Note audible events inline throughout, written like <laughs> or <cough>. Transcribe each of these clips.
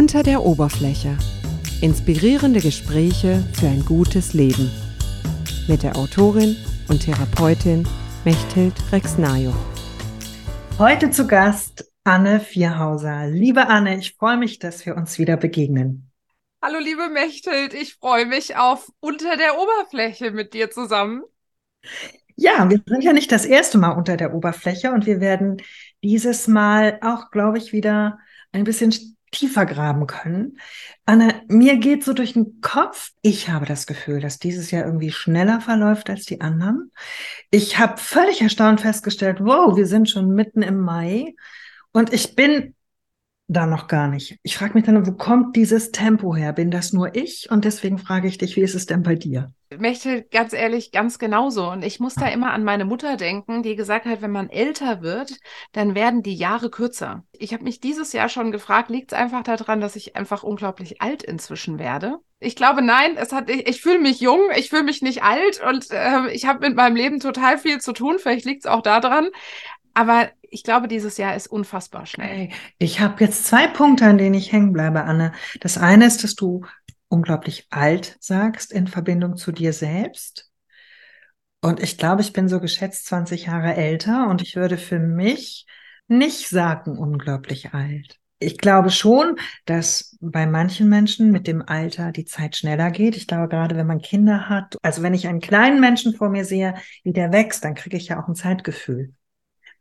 Unter der Oberfläche. Inspirierende Gespräche für ein gutes Leben. Mit der Autorin und Therapeutin Mechthild Rexnajo. Heute zu Gast Anne Vierhauser. Liebe Anne, ich freue mich, dass wir uns wieder begegnen. Hallo liebe Mechthild, ich freue mich auf Unter der Oberfläche mit dir zusammen. Ja, wir sind ja nicht das erste Mal unter der Oberfläche und wir werden dieses Mal auch, glaube ich, wieder ein bisschen tiefer graben können. Anne, mir geht so durch den Kopf, ich habe das Gefühl, dass dieses Jahr irgendwie schneller verläuft als die anderen. Ich habe völlig erstaunt festgestellt, wow, wir sind schon mitten im Mai und ich bin da noch gar nicht. Ich frage mich dann, wo kommt dieses Tempo her? Bin das nur ich? Und deswegen frage ich dich, wie ist es denn bei dir? möchte ganz ehrlich ganz genauso. Und ich muss da immer an meine Mutter denken, die gesagt hat, wenn man älter wird, dann werden die Jahre kürzer. Ich habe mich dieses Jahr schon gefragt, liegt es einfach daran, dass ich einfach unglaublich alt inzwischen werde? Ich glaube, nein, es hat, ich, ich fühle mich jung, ich fühle mich nicht alt und äh, ich habe mit meinem Leben total viel zu tun. Vielleicht liegt es auch daran. Aber ich glaube, dieses Jahr ist unfassbar schnell. Ich habe jetzt zwei Punkte, an denen ich hängen bleibe, Anne. Das eine ist, dass du unglaublich alt sagst in Verbindung zu dir selbst. Und ich glaube, ich bin so geschätzt 20 Jahre älter und ich würde für mich nicht sagen unglaublich alt. Ich glaube schon, dass bei manchen Menschen mit dem Alter die Zeit schneller geht. Ich glaube, gerade wenn man Kinder hat, also wenn ich einen kleinen Menschen vor mir sehe, wie der wächst, dann kriege ich ja auch ein Zeitgefühl.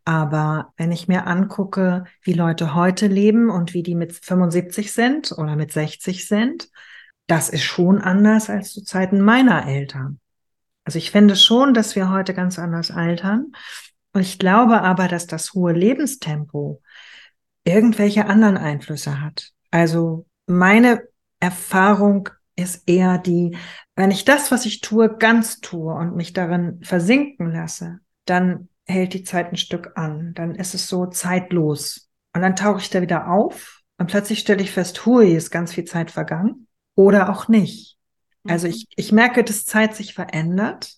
Aber wenn ich mir angucke, wie Leute heute leben und wie die mit 75 sind oder mit 60 sind, das ist schon anders als zu Zeiten meiner Eltern. Also ich finde schon, dass wir heute ganz anders altern. Und ich glaube aber, dass das hohe Lebenstempo irgendwelche anderen Einflüsse hat. Also meine Erfahrung ist eher die, wenn ich das, was ich tue, ganz tue und mich darin versinken lasse, dann hält die Zeit ein Stück an. Dann ist es so zeitlos. Und dann tauche ich da wieder auf und plötzlich stelle ich fest, hui, ist ganz viel Zeit vergangen oder auch nicht. Also mhm. ich, ich merke, dass Zeit sich verändert.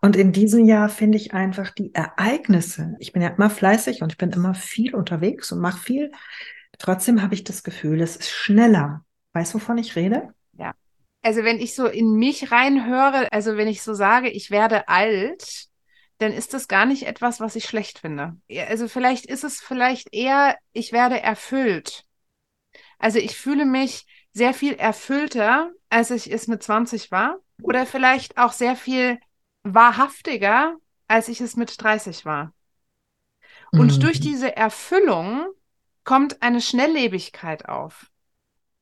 Und in diesem Jahr finde ich einfach die Ereignisse. Ich bin ja immer fleißig und ich bin immer viel unterwegs und mache viel. Trotzdem habe ich das Gefühl, es ist schneller. Weißt du, wovon ich rede? Ja. Also wenn ich so in mich reinhöre, also wenn ich so sage, ich werde alt, dann ist das gar nicht etwas, was ich schlecht finde. Also vielleicht ist es vielleicht eher, ich werde erfüllt. Also ich fühle mich sehr viel erfüllter, als ich es mit 20 war. Oder vielleicht auch sehr viel wahrhaftiger, als ich es mit 30 war. Und mhm. durch diese Erfüllung kommt eine Schnelllebigkeit auf.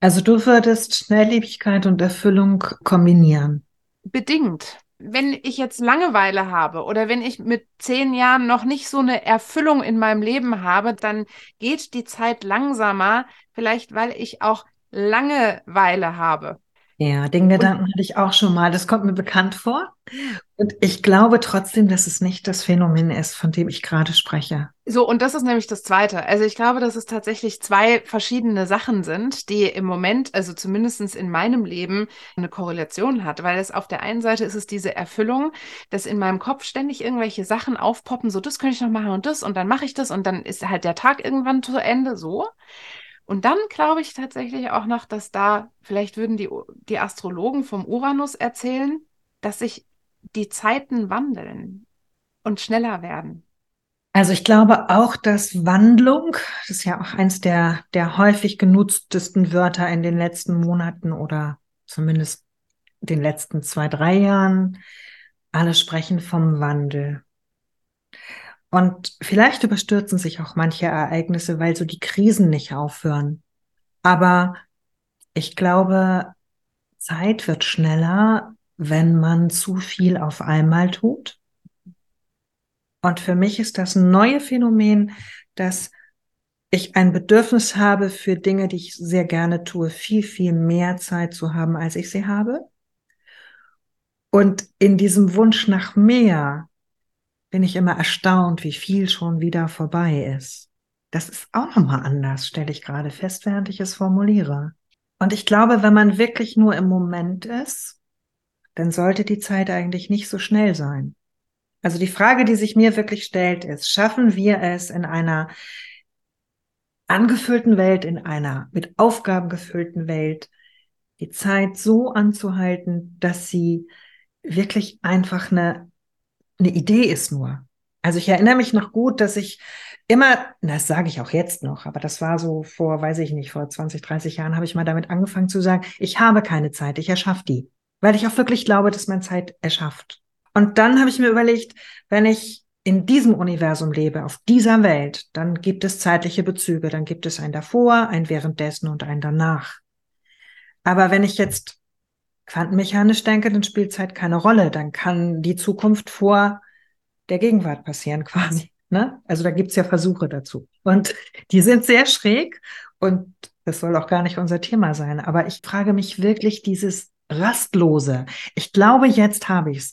Also du würdest Schnelllebigkeit und Erfüllung kombinieren. Bedingt. Wenn ich jetzt Langeweile habe oder wenn ich mit zehn Jahren noch nicht so eine Erfüllung in meinem Leben habe, dann geht die Zeit langsamer, vielleicht weil ich auch Langeweile habe. Ja, den Gedanken hatte ich auch schon mal. Das kommt mir bekannt vor. Und ich glaube trotzdem, dass es nicht das Phänomen ist, von dem ich gerade spreche. So, und das ist nämlich das Zweite. Also ich glaube, dass es tatsächlich zwei verschiedene Sachen sind, die im Moment, also zumindest in meinem Leben, eine Korrelation hat. Weil es auf der einen Seite ist es diese Erfüllung, dass in meinem Kopf ständig irgendwelche Sachen aufpoppen, so das könnte ich noch machen und das und dann mache ich das und dann ist halt der Tag irgendwann zu Ende so. Und dann glaube ich tatsächlich auch noch, dass da, vielleicht würden die, die Astrologen vom Uranus erzählen, dass sich die Zeiten wandeln und schneller werden. Also ich glaube auch, dass Wandlung, das ist ja auch eins der, der häufig genutztesten Wörter in den letzten Monaten oder zumindest den letzten zwei, drei Jahren, alle sprechen vom Wandel. Und vielleicht überstürzen sich auch manche Ereignisse, weil so die Krisen nicht aufhören. Aber ich glaube, Zeit wird schneller, wenn man zu viel auf einmal tut. Und für mich ist das ein neues Phänomen, dass ich ein Bedürfnis habe für Dinge, die ich sehr gerne tue, viel, viel mehr Zeit zu haben, als ich sie habe. Und in diesem Wunsch nach mehr bin ich immer erstaunt, wie viel schon wieder vorbei ist. Das ist auch nochmal anders, stelle ich gerade fest, während ich es formuliere. Und ich glaube, wenn man wirklich nur im Moment ist, dann sollte die Zeit eigentlich nicht so schnell sein. Also die Frage, die sich mir wirklich stellt, ist, schaffen wir es in einer angefüllten Welt, in einer mit Aufgaben gefüllten Welt, die Zeit so anzuhalten, dass sie wirklich einfach eine, eine Idee ist nur. Also ich erinnere mich noch gut, dass ich immer, das sage ich auch jetzt noch, aber das war so vor, weiß ich nicht, vor 20, 30 Jahren habe ich mal damit angefangen zu sagen, ich habe keine Zeit, ich erschaffe die, weil ich auch wirklich glaube, dass man Zeit erschafft. Und dann habe ich mir überlegt, wenn ich in diesem Universum lebe, auf dieser Welt, dann gibt es zeitliche Bezüge, dann gibt es ein davor, ein währenddessen und ein danach. Aber wenn ich jetzt quantenmechanisch denke, dann spielt Zeit keine Rolle, dann kann die Zukunft vor der Gegenwart passieren <laughs> quasi. Ne? Also da gibt's ja Versuche dazu. Und <laughs> die sind sehr schräg und das soll auch gar nicht unser Thema sein. Aber ich frage mich wirklich dieses Rastlose. Ich glaube, jetzt habe ich's.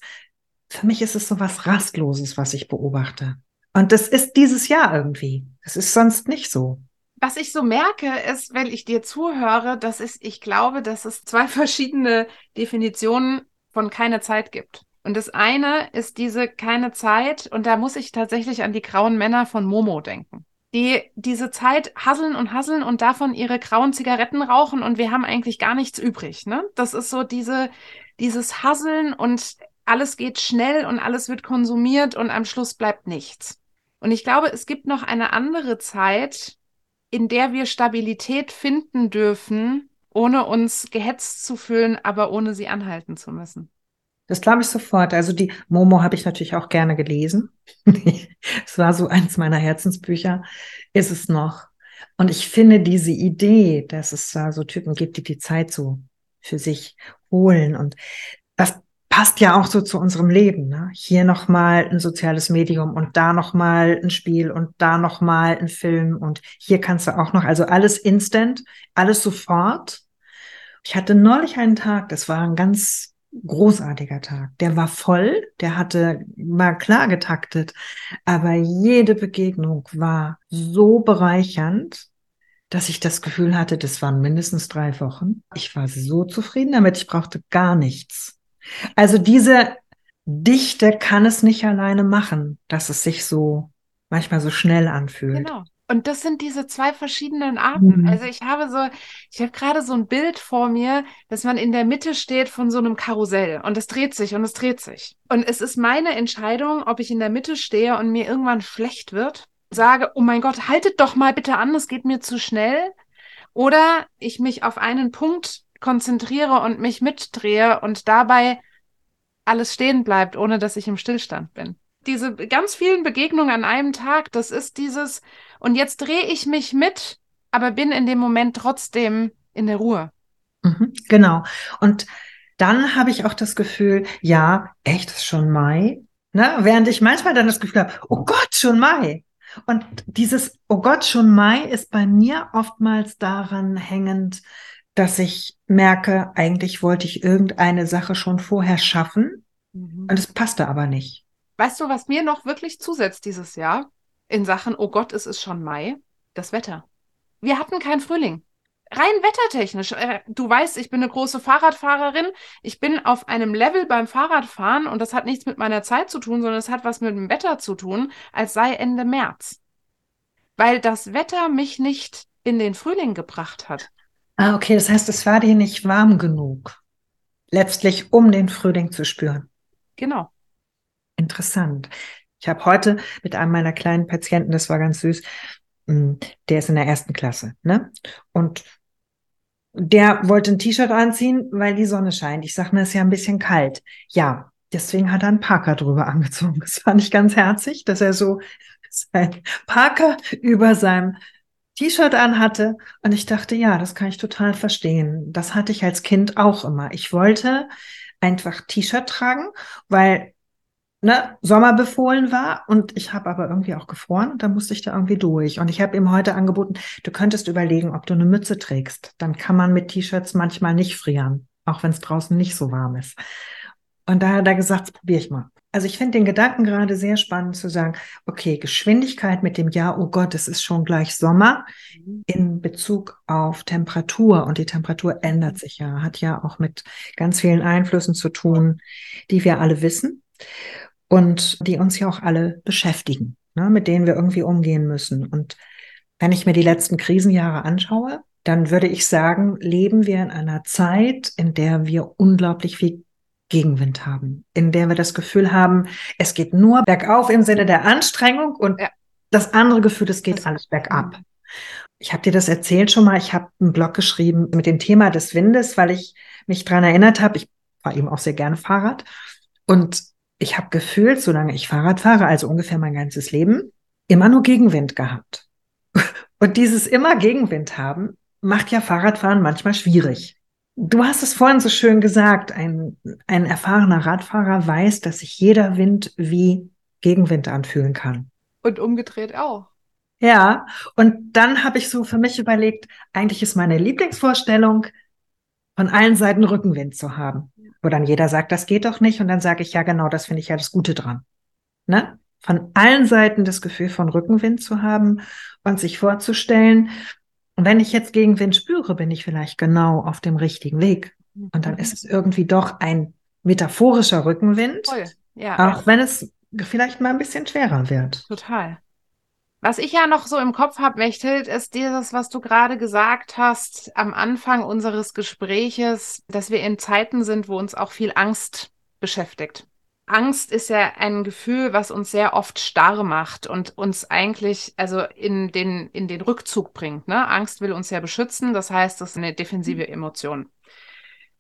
Für mich ist es so was Rastloses, was ich beobachte. Und das ist dieses Jahr irgendwie. Das ist sonst nicht so. Was ich so merke, ist, wenn ich dir zuhöre, dass es, ich glaube, dass es zwei <laughs> verschiedene Definitionen von keine Zeit gibt. Und das eine ist diese keine Zeit, und da muss ich tatsächlich an die grauen Männer von Momo denken. Die diese Zeit hasseln und hasseln und davon ihre grauen Zigaretten rauchen und wir haben eigentlich gar nichts übrig. Ne? Das ist so diese, dieses Hasseln und alles geht schnell und alles wird konsumiert und am Schluss bleibt nichts. Und ich glaube, es gibt noch eine andere Zeit, in der wir Stabilität finden dürfen, ohne uns gehetzt zu fühlen, aber ohne sie anhalten zu müssen. Das glaube ich sofort. Also die Momo habe ich natürlich auch gerne gelesen. <laughs> Es war so eins meiner Herzensbücher, ist es noch. Und ich finde diese Idee, dass es da so Typen gibt, die die Zeit so für sich holen und das passt ja auch so zu unserem Leben. Ne? Hier nochmal ein soziales Medium und da nochmal ein Spiel und da nochmal ein Film und hier kannst du auch noch, also alles instant, alles sofort. Ich hatte neulich einen Tag, das war ein ganz großartiger Tag. Der war voll, der hatte, war klar getaktet, aber jede Begegnung war so bereichernd, dass ich das Gefühl hatte, das waren mindestens drei Wochen. Ich war so zufrieden damit, ich brauchte gar nichts. Also diese Dichte kann es nicht alleine machen, dass es sich so manchmal so schnell anfühlt. Genau. Und das sind diese zwei verschiedenen Arten. Mhm. Also ich habe so, ich habe gerade so ein Bild vor mir, dass man in der Mitte steht von so einem Karussell und es dreht sich und es dreht sich. Und es ist meine Entscheidung, ob ich in der Mitte stehe und mir irgendwann schlecht wird, sage, oh mein Gott, haltet doch mal bitte an, es geht mir zu schnell. Oder ich mich auf einen Punkt konzentriere und mich mitdrehe und dabei alles stehen bleibt, ohne dass ich im Stillstand bin diese ganz vielen Begegnungen an einem Tag, das ist dieses, und jetzt drehe ich mich mit, aber bin in dem Moment trotzdem in der Ruhe. Mhm, genau. Und dann habe ich auch das Gefühl, ja, echt, ist schon Mai. Ne? Während ich manchmal dann das Gefühl habe, oh Gott, schon Mai. Und dieses, oh Gott, schon Mai ist bei mir oftmals daran hängend, dass ich merke, eigentlich wollte ich irgendeine Sache schon vorher schaffen mhm. und es passte aber nicht. Weißt du, was mir noch wirklich zusetzt dieses Jahr in Sachen, oh Gott, es ist schon Mai? Das Wetter. Wir hatten keinen Frühling. Rein wettertechnisch. Äh, du weißt, ich bin eine große Fahrradfahrerin. Ich bin auf einem Level beim Fahrradfahren und das hat nichts mit meiner Zeit zu tun, sondern es hat was mit dem Wetter zu tun, als sei Ende März. Weil das Wetter mich nicht in den Frühling gebracht hat. Ah, okay. Das heißt, es war dir nicht warm genug. Letztlich, um den Frühling zu spüren. Genau. Interessant. Ich habe heute mit einem meiner kleinen Patienten, das war ganz süß, hm, der ist in der ersten Klasse, ne? Und der wollte ein T-Shirt anziehen, weil die Sonne scheint. Ich sage, mir, ist ja ein bisschen kalt. Ja, deswegen hat er einen Parker drüber <laughs> angezogen. Das fand ich ganz herzig, dass er so <laughs> sein Parker über seinem T-Shirt anhatte. Und ich dachte, ja, das kann ich total verstehen. Das hatte ich als Kind auch immer. Ich wollte einfach T-Shirt tragen, weil ne, Sommer befohlen war und ich habe aber irgendwie auch gefroren und da musste ich da irgendwie durch. Und ich habe ihm heute angeboten, du könntest überlegen, ob du eine Mütze trägst. Dann kann man mit T-Shirts manchmal nicht frieren, auch wenn es draußen nicht so warm ist. Und da hat er gesagt, probiere ich mal. Also ich finde den Gedanken gerade sehr spannend zu sagen, okay, Geschwindigkeit mit dem Ja, oh Gott, es ist schon gleich Sommer mhm. in Bezug auf Temperatur. Und die Temperatur ändert sich ja, hat ja auch mit ganz vielen Einflüssen zu tun, die wir alle wissen und die uns ja auch alle beschäftigen, ne, mit denen wir irgendwie umgehen müssen. Und Wenn ich mir die letzten Krisenjahre anschaue, dann würde ich sagen, leben wir in einer Zeit, in der wir unglaublich viel Gegenwind haben, in der wir das Gefühl haben, es geht nur bergauf im Sinne der Anstrengung und ja. das andere Gefühl, es geht das alles bergab. Mhm. Ich habe dir das erzählt schon mal. Ich habe einen Blog geschrieben mit dem Thema des Windes, weil ich mich daran erinnert habe. Ich fahre eben auch sehr gerne Fahrrad. Und ich habe gefühlt, solange ich Fahrrad fahre, also ungefähr mein ganzes Leben, immer nur Gegenwind gehabt. <laughs> Und dieses immer Gegenwind haben macht ja Fahrradfahren manchmal schwierig. Du hast es vorhin so schön gesagt, ein, ein erfahrener Radfahrer weiß, dass sich jeder Wind wie Gegenwind anfühlen kann. Und umgedreht auch. Ja, und dann habe ich so für mich überlegt, eigentlich ist meine Lieblingsvorstellung, von allen Seiten Rückenwind zu haben. Wo dann jeder sagt, das geht doch nicht. Und dann sage ich, ja, genau, das finde ich ja das Gute dran. Ne? Von allen Seiten das Gefühl von Rückenwind zu haben und sich vorzustellen, wenn ich jetzt Gegenwind spüre, bin ich vielleicht genau auf dem richtigen Weg. Und dann ist es irgendwie doch ein metaphorischer Rückenwind. Ja, auch wenn es vielleicht mal ein bisschen schwerer wird. Total. Was ich ja noch so im Kopf habe, Mechthild, ist dieses, was du gerade gesagt hast am Anfang unseres Gespräches, dass wir in Zeiten sind, wo uns auch viel Angst beschäftigt. Angst ist ja ein Gefühl, was uns sehr oft starr macht und uns eigentlich also in den, in den Rückzug bringt. Ne? Angst will uns ja beschützen, das heißt, das ist eine defensive Emotion.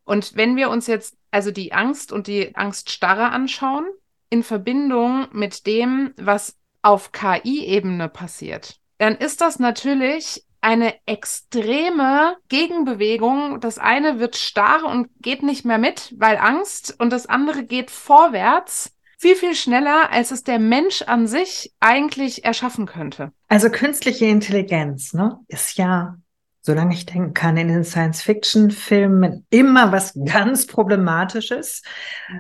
Und wenn wir uns jetzt also die Angst und die Angststarre anschauen, in Verbindung mit dem, was auf KI-Ebene passiert, dann ist das natürlich eine extreme Gegenbewegung. Das eine wird starr und geht nicht mehr mit, weil Angst, und das andere geht vorwärts viel, viel schneller, als es der Mensch an sich eigentlich erschaffen könnte. Also künstliche Intelligenz ne, ist ja, solange ich denken kann, in den Science-Fiction-Filmen immer was ganz Problematisches.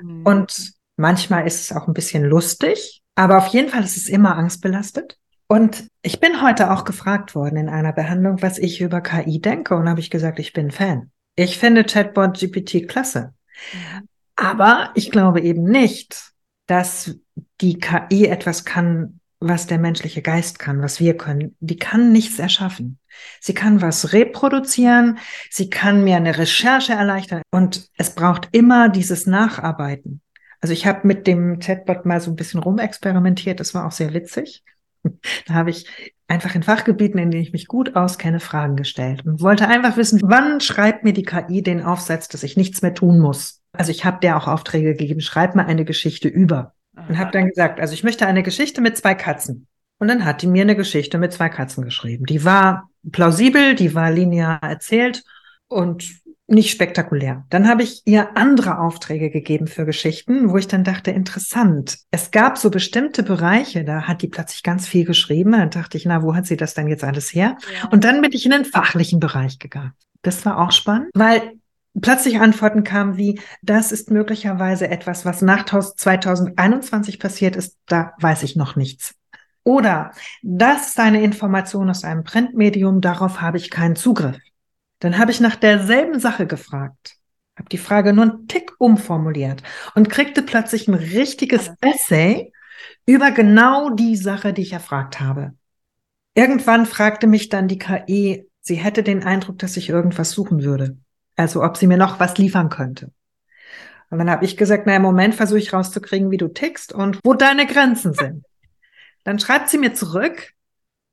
Mhm. Und manchmal ist es auch ein bisschen lustig. Aber auf jeden Fall ist es immer angstbelastet. Und ich bin heute auch gefragt worden in einer Behandlung, was ich über KI denke. Und habe ich gesagt, ich bin Fan. Ich finde Chatbot GPT klasse. Mhm. Aber ich glaube eben nicht, dass die KI etwas kann, was der menschliche Geist kann, was wir können. Die kann nichts erschaffen. Sie kann was reproduzieren, sie kann mir eine Recherche erleichtern und es braucht immer dieses Nacharbeiten. Also ich habe mit dem Chatbot mal so ein bisschen rumexperimentiert. Das war auch sehr witzig. <laughs> Da habe ich einfach in Fachgebieten, in denen ich mich gut auskenne, Fragen gestellt und wollte einfach wissen, wann schreibt mir die KI den Aufsatz, dass ich nichts mehr tun muss. Also ich habe der auch Aufträge gegeben, schreib mir eine Geschichte über. Und habe dann gesagt, also ich möchte eine Geschichte mit zwei Katzen. Und dann hat die mir eine Geschichte mit zwei Katzen geschrieben. Die war plausibel, die war linear erzählt und nicht spektakulär. Dann habe ich ihr andere Aufträge gegeben für Geschichten, wo ich dann dachte, interessant. Es gab so bestimmte Bereiche, da hat die plötzlich ganz viel geschrieben. Dann dachte ich, na, wo hat sie das denn jetzt alles her? Ja. Und dann bin ich in den fachlichen Bereich gegangen. Das war auch spannend, weil plötzlich Antworten kamen wie, das ist möglicherweise etwas, was nach 2021 passiert ist, da weiß ich noch nichts. Oder das ist eine Information aus einem Printmedium, darauf habe ich keinen Zugriff. Dann habe ich nach derselben Sache gefragt, habe die Frage nur einen Tick umformuliert und kriegte plötzlich ein richtiges Essay über genau die Sache, die ich erfragt habe. Irgendwann fragte mich dann die KI, sie hätte den Eindruck, dass ich irgendwas suchen würde. Also ob sie mir noch was liefern könnte. Und dann habe ich gesagt, na im Moment versuche ich rauszukriegen, wie du tickst und wo deine Grenzen sind. Dann schreibt sie mir zurück,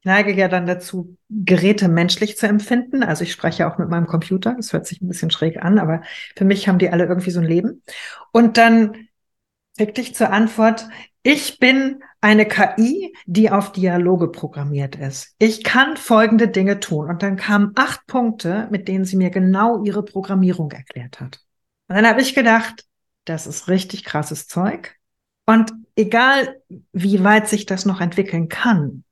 neige ja dann dazu, Geräte menschlich zu empfinden. Also ich spreche auch mit meinem Computer. Das hört sich ein bisschen schräg an, aber für mich haben die alle irgendwie so ein Leben. Und dann kriegte ich zur Antwort, ich bin eine KI, die auf Dialoge programmiert ist. Ich kann folgende Dinge tun. Und dann kamen acht Punkte, mit denen sie mir genau ihre Programmierung erklärt hat. Und dann habe ich gedacht, das ist richtig krasses Zeug. Und egal, wie weit sich das noch entwickeln kann,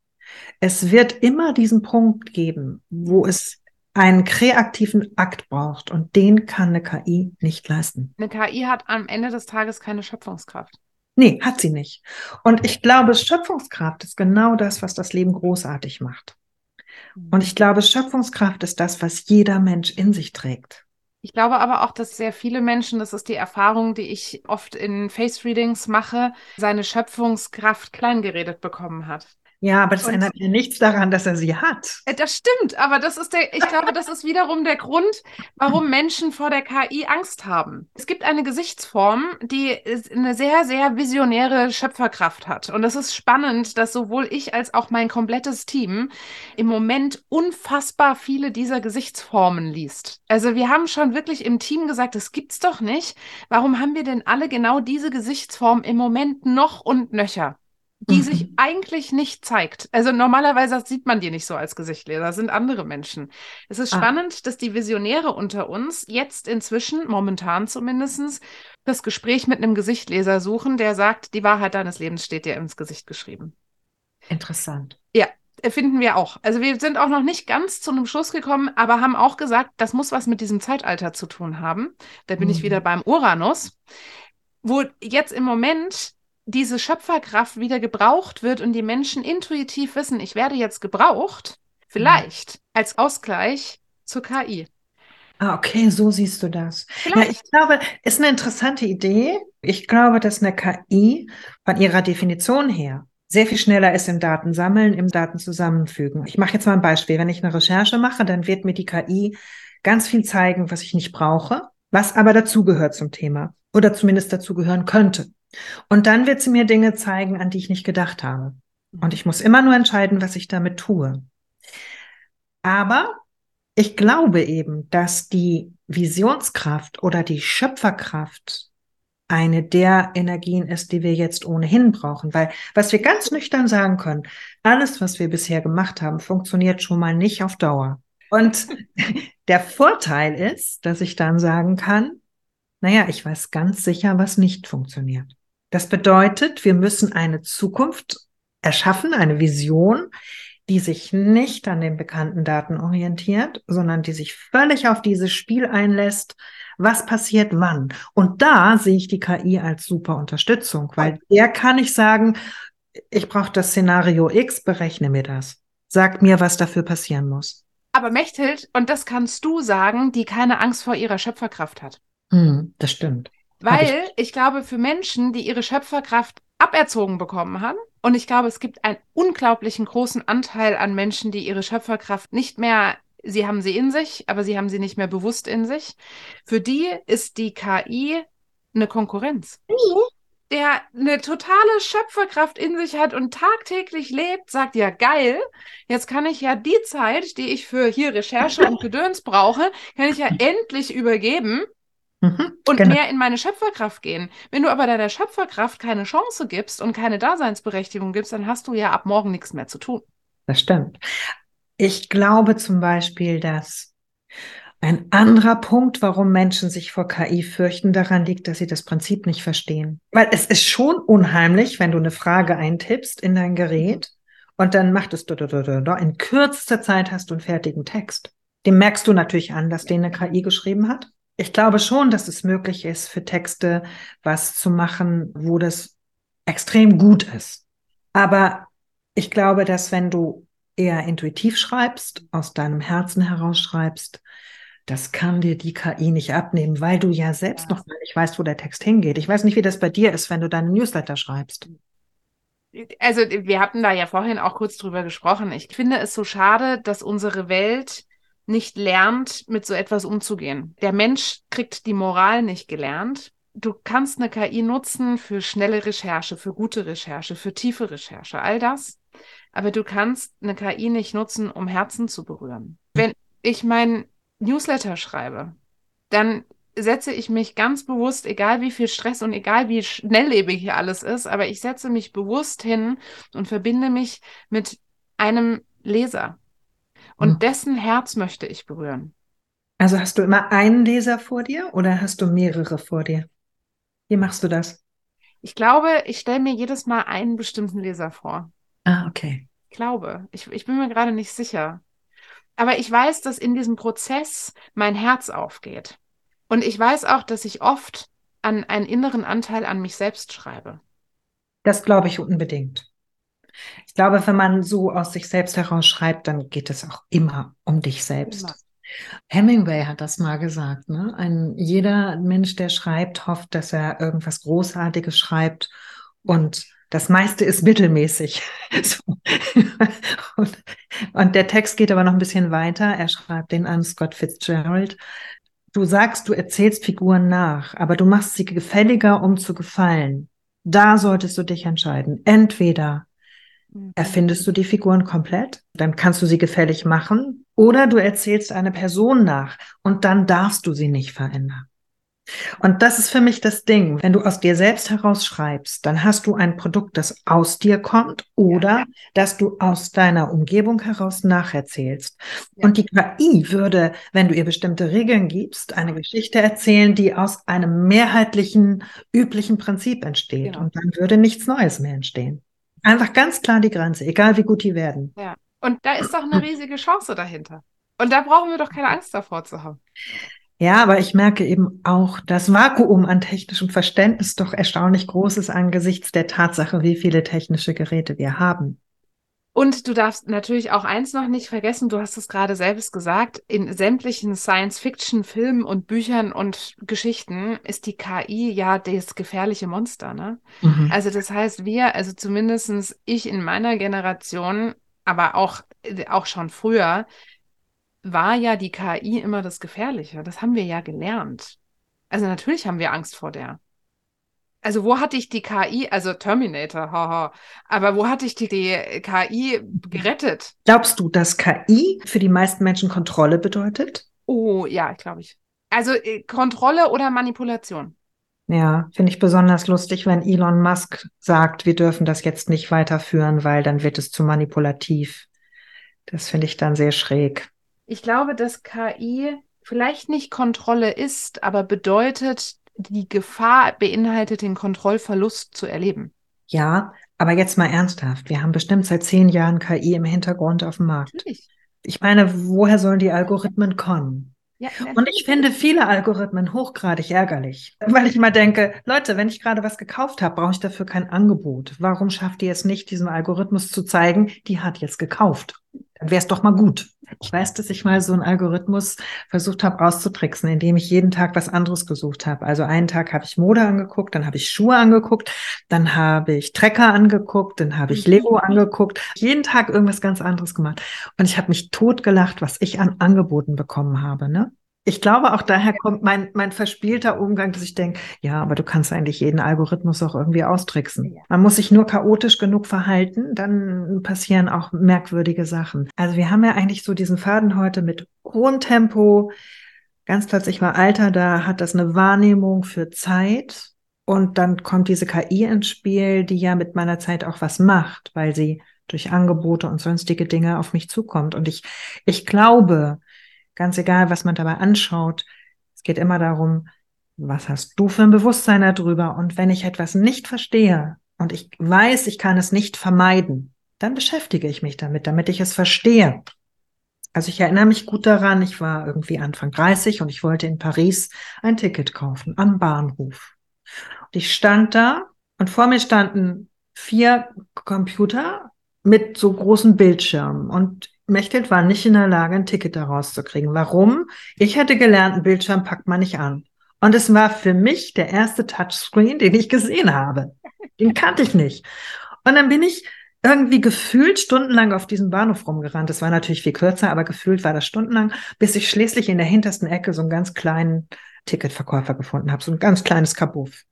es wird immer diesen Punkt geben, wo es einen kreativen Akt braucht und den kann eine KI nicht leisten. Eine KI hat am Ende des Tages keine Schöpfungskraft. Nee, hat sie nicht. Und ich glaube, Schöpfungskraft ist genau das, was das Leben großartig macht. Mhm. Und ich glaube, Schöpfungskraft ist das, was jeder Mensch in sich trägt. Ich glaube aber auch, dass sehr viele Menschen, das ist die Erfahrung, die ich oft in Face-Readings mache, seine Schöpfungskraft kleingeredet bekommen hat. Ja, aber das Und- ändert ja nichts daran, dass er sie hat. Äh, Das stimmt, aber das ist der, ich glaube, das ist wiederum der Grund, warum Menschen vor der KI Angst haben. Es gibt eine Gesichtsform, die eine sehr, sehr visionäre Schöpferkraft hat. Und es ist spannend, dass sowohl ich als auch mein komplettes Team im Moment unfassbar viele dieser Gesichtsformen liest. Also wir haben schon wirklich im Team gesagt, das gibt's doch nicht. Warum haben wir denn alle genau diese Gesichtsform im Moment noch und nöcher? Die Mhm. sich eigentlich nicht zeigt. Also normalerweise sieht man die nicht so als Gesichtleser, das sind andere Menschen. Es ist Ah. spannend, dass die Visionäre unter uns jetzt inzwischen, momentan zumindest, das Gespräch mit einem Gesichtleser suchen, der sagt, die Wahrheit deines Lebens steht dir ins Gesicht geschrieben. Interessant. Äh, Finden wir auch. Also wir sind auch noch nicht ganz zu einem Schluss gekommen, aber haben auch gesagt, das muss was mit diesem Zeitalter zu tun haben. Da bin ich Mhm. wieder beim Uranus, wo jetzt im Moment diese Schöpferkraft wieder gebraucht wird und die Menschen intuitiv wissen, ich werde jetzt gebraucht, vielleicht als Ausgleich zur KI. Ah, okay, so siehst du das. Ja, ich glaube, ist eine interessante Idee. Ich glaube, dass eine KI von ihrer Definition her sehr viel schneller ist im Datensammeln, im Daten zusammenfügen. Ich mache jetzt mal ein Beispiel. Wenn ich eine Recherche mache, dann wird mir die KI ganz viel zeigen, was ich nicht brauche, was aber dazugehört zum Thema oder zumindest dazugehören könnte. Und dann wird sie mir Dinge zeigen, an die ich nicht gedacht habe. Und ich muss immer nur entscheiden, was ich damit tue. Aber ich glaube eben, dass die Visionskraft oder die Schöpferkraft eine der Energien ist, die wir jetzt ohnehin brauchen. Weil was wir ganz nüchtern sagen können, alles, was wir bisher gemacht haben, funktioniert schon mal nicht auf Dauer. Und <laughs> der Vorteil ist, dass ich dann sagen kann, naja, ich weiß ganz sicher, was nicht funktioniert. Das bedeutet, wir müssen eine Zukunft erschaffen, eine Vision, die sich nicht an den bekannten Daten orientiert, sondern die sich völlig auf dieses Spiel einlässt, was passiert wann. Und da sehe ich die KI als super Unterstützung, weil der kann ich sagen, ich brauche das Szenario X, berechne mir das. Sag mir, was dafür passieren muss. Aber Mechthild, und das kannst du sagen, die keine Angst vor ihrer Schöpferkraft hat. Hm, das stimmt. Weil ich glaube, für Menschen, die ihre Schöpferkraft aberzogen bekommen haben, und ich glaube, es gibt einen unglaublichen großen Anteil an Menschen, die ihre Schöpferkraft nicht mehr, sie haben sie in sich, aber sie haben sie nicht mehr bewusst in sich. Für die ist die KI eine Konkurrenz. Der eine totale Schöpferkraft in sich hat und tagtäglich lebt, sagt ja geil, jetzt kann ich ja die Zeit, die ich für hier Recherche und Gedöns brauche, kann ich ja <laughs> endlich übergeben Mhm, und genau. mehr in meine Schöpferkraft gehen. Wenn du aber deiner Schöpferkraft keine Chance gibst und keine Daseinsberechtigung gibst, dann hast du ja ab morgen nichts mehr zu tun. Das stimmt. Ich glaube zum Beispiel, dass ein anderer Punkt, warum Menschen sich vor KI fürchten, daran liegt, dass sie das Prinzip nicht verstehen. Weil es ist schon unheimlich, wenn du eine Frage eintippst in dein Gerät und dann macht es in kürzester Zeit hast du einen fertigen Text. Dem merkst du natürlich an, dass den eine KI geschrieben hat. Ich glaube schon, dass es möglich ist, für Texte was zu machen, wo das extrem gut ist. Aber ich glaube, dass wenn du eher intuitiv schreibst, aus deinem Herzen heraus schreibst, das kann dir die KI nicht abnehmen, weil du ja selbst Ja. noch gar nicht weißt, wo der Text hingeht. Ich weiß nicht, wie das bei dir ist, wenn du deinen Newsletter schreibst. Also, wir hatten da ja vorhin auch kurz drüber gesprochen. Ich finde es so schade, dass unsere Welt nicht lernt, mit so etwas umzugehen. Der Mensch kriegt die Moral nicht gelernt. Du kannst eine KI nutzen für schnelle Recherche, für gute Recherche, für tiefe Recherche, all das. Aber du kannst eine KI nicht nutzen, um Herzen zu berühren. Wenn ich mein Newsletter schreibe, dann setze ich mich ganz bewusst, egal wie viel Stress und egal wie schnelllebig hier alles ist, aber ich setze mich bewusst hin und verbinde mich mit einem Leser. Und Mhm. dessen Herz möchte ich berühren. Also hast du immer einen Leser vor dir oder hast du mehrere vor dir? Wie machst du das? Ich glaube, ich stelle mir jedes Mal einen bestimmten Leser vor. Ah, okay. Ich glaube. Ich, ich bin mir gerade nicht sicher. Aber ich weiß, dass in diesem Prozess mein Herz aufgeht. Und ich weiß auch, dass ich oft an einen inneren Anteil an mich selbst schreibe. Das glaube ich unbedingt. Ich glaube, wenn man so aus sich selbst heraus schreibt, dann geht es auch immer um dich selbst. Immer. Hemingway hat das mal gesagt, ne? Ein, jeder Mensch, der schreibt, hofft, dass er irgendwas Großartiges schreibt und Das meiste ist mittelmäßig. <laughs> So. Und, und der Text geht aber noch ein bisschen weiter. Er schreibt den an Scott Fitzgerald. Du sagst, du erzählst Figuren nach, aber du machst sie gefälliger, um zu gefallen. Da solltest du dich entscheiden. Entweder. Erfindest du die Figuren komplett, dann kannst du sie gefällig machen, oder du erzählst eine Person nach und dann darfst du sie nicht verändern. Und das ist für mich das Ding. Wenn du aus dir selbst heraus schreibst, dann hast du ein Produkt, das aus dir kommt oder ja. das du aus deiner Umgebung heraus nacherzählst. Ja. Und die KI würde, wenn du ihr bestimmte Regeln gibst, eine Geschichte erzählen, die aus einem mehrheitlichen, üblichen Prinzip entsteht. Genau. Und dann würde nichts Neues mehr entstehen. Einfach ganz klar die Grenze, egal wie gut die werden. Ja. Und da ist doch eine riesige Chance dahinter. Und da brauchen wir doch keine Angst davor zu haben. Ja, aber ich merke eben auch, das Vakuum an technischem Verständnis doch erstaunlich groß ist angesichts der Tatsache, wie viele technische Geräte wir haben. Und du darfst natürlich auch eins noch nicht vergessen, du hast es gerade selbst gesagt, in sämtlichen Science-Fiction-Filmen und Büchern und Geschichten ist die KI ja das gefährliche Monster. Ne? Mhm. Also das heißt, wir, also zumindestens ich in meiner Generation, aber auch, auch schon früher, war ja die KI immer das Gefährliche. Das haben wir ja gelernt. Also natürlich haben wir Angst vor der. Also wo hatte ich die KI, also Terminator, haha, aber wo hatte ich die, die KI gerettet? Glaubst du, dass KI für die meisten Menschen Kontrolle bedeutet? Oh ja, glaube ich. Also äh, Kontrolle oder Manipulation? Ja, finde ich besonders lustig, wenn Elon Musk sagt, wir dürfen das jetzt nicht weiterführen, weil dann wird es zu manipulativ. Das finde ich dann sehr schräg. Ich glaube, dass KI vielleicht nicht Kontrolle ist, aber bedeutet, die Gefahr beinhaltet, den Kontrollverlust zu erleben. Ja, aber jetzt mal ernsthaft. Wir haben bestimmt seit zehn Jahren KI im Hintergrund auf dem Markt. Natürlich. Ich meine, woher sollen die Algorithmen kommen? Ja, und ich finde viele Algorithmen hochgradig ärgerlich, weil ich immer denke, Leute, wenn ich gerade was gekauft habe, brauche ich dafür kein Angebot. Warum schafft ihr es nicht, diesem Algorithmus zu zeigen, die hat jetzt gekauft? Dann wäre es doch mal gut. Ich weiß, dass ich mal so einen Algorithmus versucht habe auszutricksen, indem ich jeden Tag was anderes gesucht habe. Also einen Tag habe ich Mode angeguckt, dann habe ich Schuhe angeguckt, dann habe ich Trecker angeguckt, dann habe ich Lego angeguckt. Jeden Tag irgendwas ganz anderes gemacht. Und ich habe mich totgelacht, was ich an Angeboten bekommen habe. Ne? Ich glaube, auch daher kommt mein, mein verspielter Umgang, dass ich denke, ja, aber du kannst eigentlich jeden Algorithmus auch irgendwie austricksen. Man muss sich nur chaotisch genug verhalten, dann passieren auch merkwürdige Sachen. Also wir haben ja eigentlich so diesen Faden heute mit hohem Tempo. Ganz plötzlich war Alter da, hat das eine Wahrnehmung für Zeit. Und dann kommt diese KI ins Spiel, die ja mit meiner Zeit auch was macht, weil sie durch Angebote und sonstige Dinge auf mich zukommt. Und ich, ich glaube, Ganz egal, was man dabei anschaut. Es geht immer darum, was hast du für ein Bewusstsein darüber? Und wenn ich etwas nicht verstehe und ich weiß, ich kann es nicht vermeiden, dann beschäftige ich mich damit, damit ich es verstehe. Also ich erinnere mich gut daran, ich war irgendwie Anfang 30 und ich wollte in Paris ein Ticket kaufen am Bahnhof. Und ich stand da und vor mir standen vier Computer mit so großen Bildschirmen und Mechthild war nicht in der Lage, ein Ticket daraus zu kriegen. Warum? Ich hätte gelernt, einen Bildschirm packt man nicht an. Und es war für mich der erste Touchscreen, den ich gesehen habe. Den kannte ich nicht. Und dann bin ich irgendwie gefühlt stundenlang auf diesem Bahnhof rumgerannt. Das war natürlich viel kürzer, aber gefühlt war das stundenlang, bis ich schließlich in der hintersten Ecke so einen ganz kleinen Ticketverkäufer gefunden habe, so ein ganz kleines Kabuff.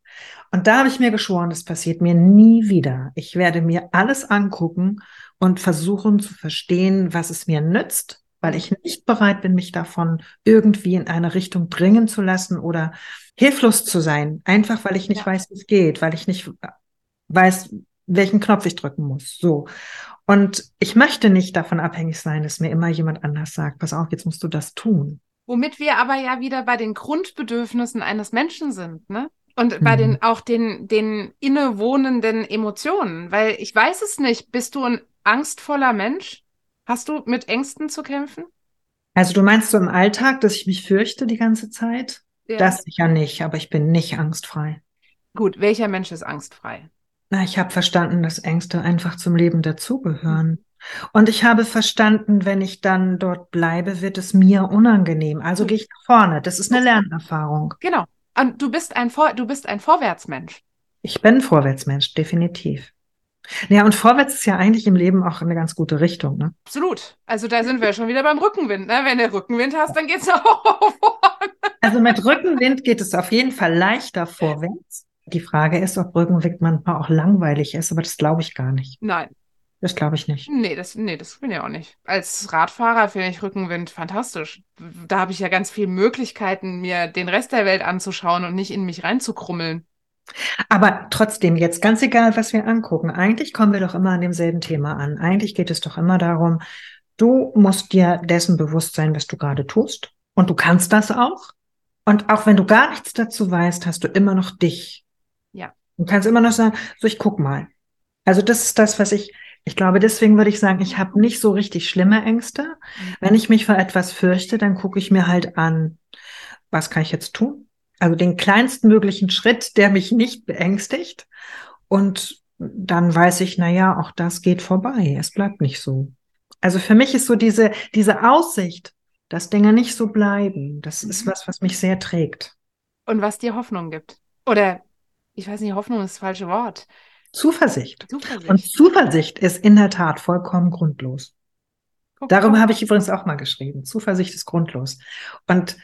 Und da habe ich mir geschworen, das passiert mir nie wieder. Ich werde mir alles angucken und versuchen zu verstehen, was es mir nützt, weil ich nicht bereit bin, mich davon irgendwie in eine Richtung bringen zu lassen oder hilflos zu sein, einfach weil ich nicht ja. weiß, wie es geht, weil ich nicht weiß, welchen Knopf ich drücken muss. So. Und ich möchte nicht davon abhängig sein, dass mir immer jemand anders sagt, pass auf, jetzt musst du das tun. Womit wir aber ja wieder bei den Grundbedürfnissen eines Menschen sind, ne? Und bei den mhm. auch den, den innewohnenden Emotionen, weil ich weiß es nicht, bist du ein angstvoller Mensch? Hast du mit Ängsten zu kämpfen? Also du meinst so im Alltag, dass ich mich fürchte die ganze Zeit? Ja. Das sicher nicht, aber ich bin nicht angstfrei. Gut, welcher Mensch ist angstfrei? Na, ich habe verstanden, dass Ängste einfach zum Leben dazugehören. Und ich habe verstanden, wenn ich dann dort bleibe, wird es mir unangenehm. Also gehe ich nach vorne. Das ist eine Lernerfahrung. Genau. Und du bist ein Vor du bist ein Vorwärtsmensch. Ich bin ein Vorwärtsmensch, definitiv. Ja, und vorwärts ist ja eigentlich im Leben auch eine ganz gute Richtung, ne? Absolut. Also da sind wir schon wieder beim Rückenwind. Ne? Wenn du Rückenwind hast, dann geht's nach <laughs> vorne. Also mit Rückenwind geht es auf jeden Fall leichter vorwärts. Die Frage ist, ob Rückenwind manchmal auch langweilig ist, aber das glaube ich gar nicht. Nein. Das glaube ich nicht. Nee, das, nee, das bin ich auch nicht. Als Radfahrer finde ich Rückenwind fantastisch. Da habe ich ja ganz viele Möglichkeiten, mir den Rest der Welt anzuschauen und nicht in mich reinzukrummeln. Aber trotzdem, jetzt ganz egal, was wir angucken, eigentlich kommen wir doch immer an demselben Thema an. Eigentlich geht es doch immer darum, du musst dir dessen bewusst sein, was du gerade tust. Und du kannst das auch. Und auch wenn du gar nichts dazu weißt, hast du immer noch dich. Ja. Du kannst immer noch sagen, so ich guck mal. Also das ist das, was ich, ich glaube, deswegen würde ich sagen, ich habe nicht so richtig schlimme Ängste. Mhm. Wenn ich mich vor etwas fürchte, dann gucke ich mir halt an, was kann ich jetzt tun? Also den kleinsten möglichen Schritt, der mich nicht beängstigt. Und dann weiß ich, na ja, auch das geht vorbei. Es bleibt nicht so. Also für mich ist so diese, diese Aussicht, dass Dinge nicht so bleiben, das ist Mhm. was, was mich sehr trägt. Und was dir Hoffnung gibt. Oder, ich weiß nicht, Hoffnung ist das falsche Wort. Zuversicht. Zuversicht. Und Zuversicht ist in der Tat vollkommen grundlos. Guck Darüber habe ich übrigens auch mal geschrieben. Zuversicht ist grundlos. Und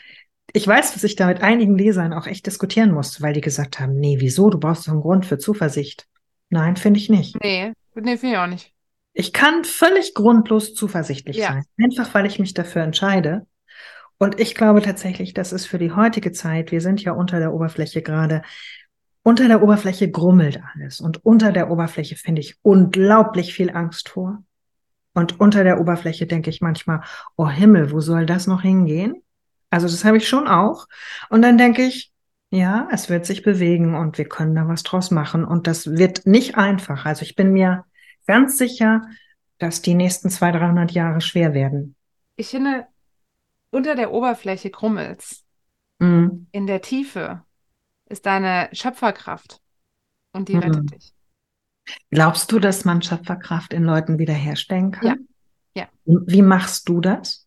ich weiß, dass ich da mit einigen Lesern auch echt diskutieren musste, weil die gesagt haben, nee, wieso? Du brauchst doch einen Grund für Zuversicht. Nein, finde ich nicht. Nee, nee, finde ich auch nicht. Ich kann völlig grundlos zuversichtlich Ja. sein, einfach weil ich mich dafür entscheide. Und ich glaube tatsächlich, das ist für die heutige Zeit, wir sind ja unter der Oberfläche gerade, unter der Oberfläche grummelt alles. Und unter der Oberfläche finde ich unglaublich viel Angst vor. Und unter der Oberfläche denke ich manchmal, oh Himmel, wo soll das noch hingehen? Also das habe ich schon auch. Und dann denke ich, ja, es wird sich bewegen und wir können da was draus machen. Und das wird nicht einfach. Also ich bin mir ganz sicher, dass die nächsten 200, 300 Jahre schwer werden. Ich finde, unter der Oberfläche krummelt's. Mhm. In der Tiefe ist deine Schöpferkraft. Und die Mhm. rettet dich. Glaubst du, dass man Schöpferkraft in Leuten wiederherstellen kann? Ja. Ja. Wie machst du das?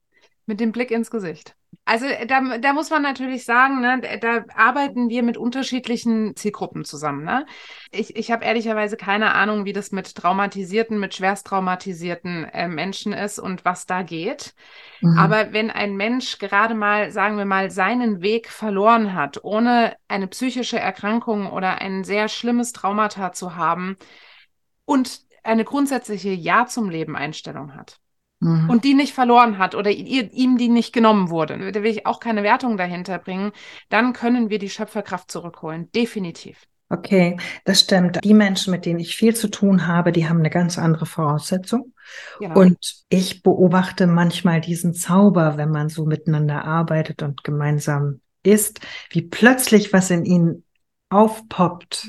Mit dem Blick ins Gesicht. Also da, da muss man natürlich sagen, ne, da arbeiten wir mit unterschiedlichen Zielgruppen zusammen. Ne? Ich, ich habe ehrlicherweise keine Ahnung, wie das mit traumatisierten, mit schwerst traumatisierten äh, Menschen ist und was da geht. Mhm. Aber wenn ein Mensch gerade mal, sagen wir mal, seinen Weg verloren hat, ohne eine psychische Erkrankung oder ein sehr schlimmes Traumata zu haben und eine grundsätzliche Ja zum Leben Einstellung hat Mhm. und die nicht verloren hat oder ihr, ihm die nicht genommen wurde, da will ich auch keine Wertung dahinter bringen, dann können wir die Schöpferkraft zurückholen. Definitiv. Okay, das stimmt. Die Menschen, mit denen ich viel zu tun habe, die haben eine ganz andere Voraussetzung. Genau. Und ich beobachte manchmal diesen Zauber, wenn man so miteinander arbeitet und gemeinsam ist, wie plötzlich was in ihnen aufpoppt.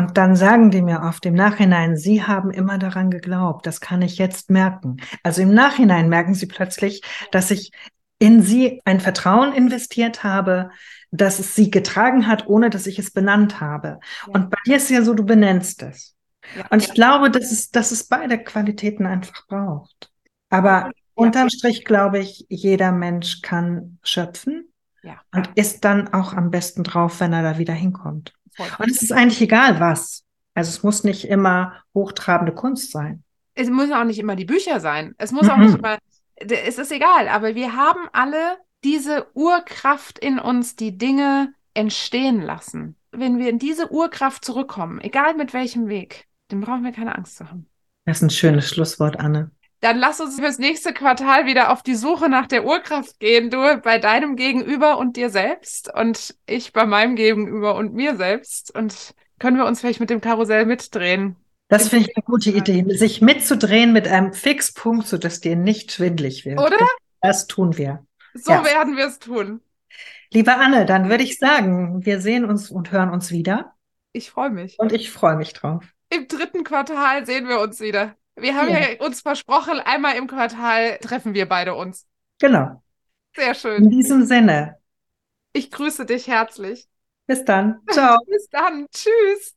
Und dann sagen die mir oft im Nachhinein, sie haben immer daran geglaubt, das kann ich jetzt merken. Also im Nachhinein merken sie plötzlich, dass ich in sie ein Vertrauen investiert habe, dass es sie getragen hat, ohne dass ich es benannt habe. Ja. Und bei dir ist ja so, du benennst es. Ja. Und ich glaube, dass es, dass es beide Qualitäten einfach braucht. Aber unterm Strich glaube ich, jeder Mensch kann schöpfen und ist dann auch am besten drauf, wenn er da wieder hinkommt. Und es ist eigentlich egal, was. Also es muss nicht immer hochtrabende Kunst sein. Es müssen auch nicht immer die Bücher sein. Es muss auch Mhm. nicht immer, es ist egal, aber wir haben alle diese Urkraft in uns, die Dinge entstehen lassen. Wenn wir in diese Urkraft zurückkommen, egal mit welchem Weg, dann brauchen wir keine Angst zu haben. Das ist ein schönes Schlusswort, Anne. Dann lass uns fürs nächste Quartal wieder auf die Suche nach der Urkraft gehen. Du bei deinem Gegenüber und dir selbst und ich bei meinem Gegenüber und mir selbst. Und können wir uns vielleicht mit dem Karussell mitdrehen? Das finde ich eine gute Idee, sich mitzudrehen mit einem Fixpunkt, sodass dir nicht schwindlig wird. Oder? Das tun wir. So Ja. werden wir es tun. Liebe Anne, dann würde ich sagen, wir sehen uns und hören uns wieder. Ich freue mich. Und ich freue mich drauf. Im dritten Quartal sehen wir uns wieder. Wir haben Ja. ja uns versprochen, einmal im Quartal treffen wir beide uns. Genau. Sehr In schön. diesem Sinne. Ich grüße dich herzlich. Bis dann. Ciao. <laughs> Bis dann. Tschüss.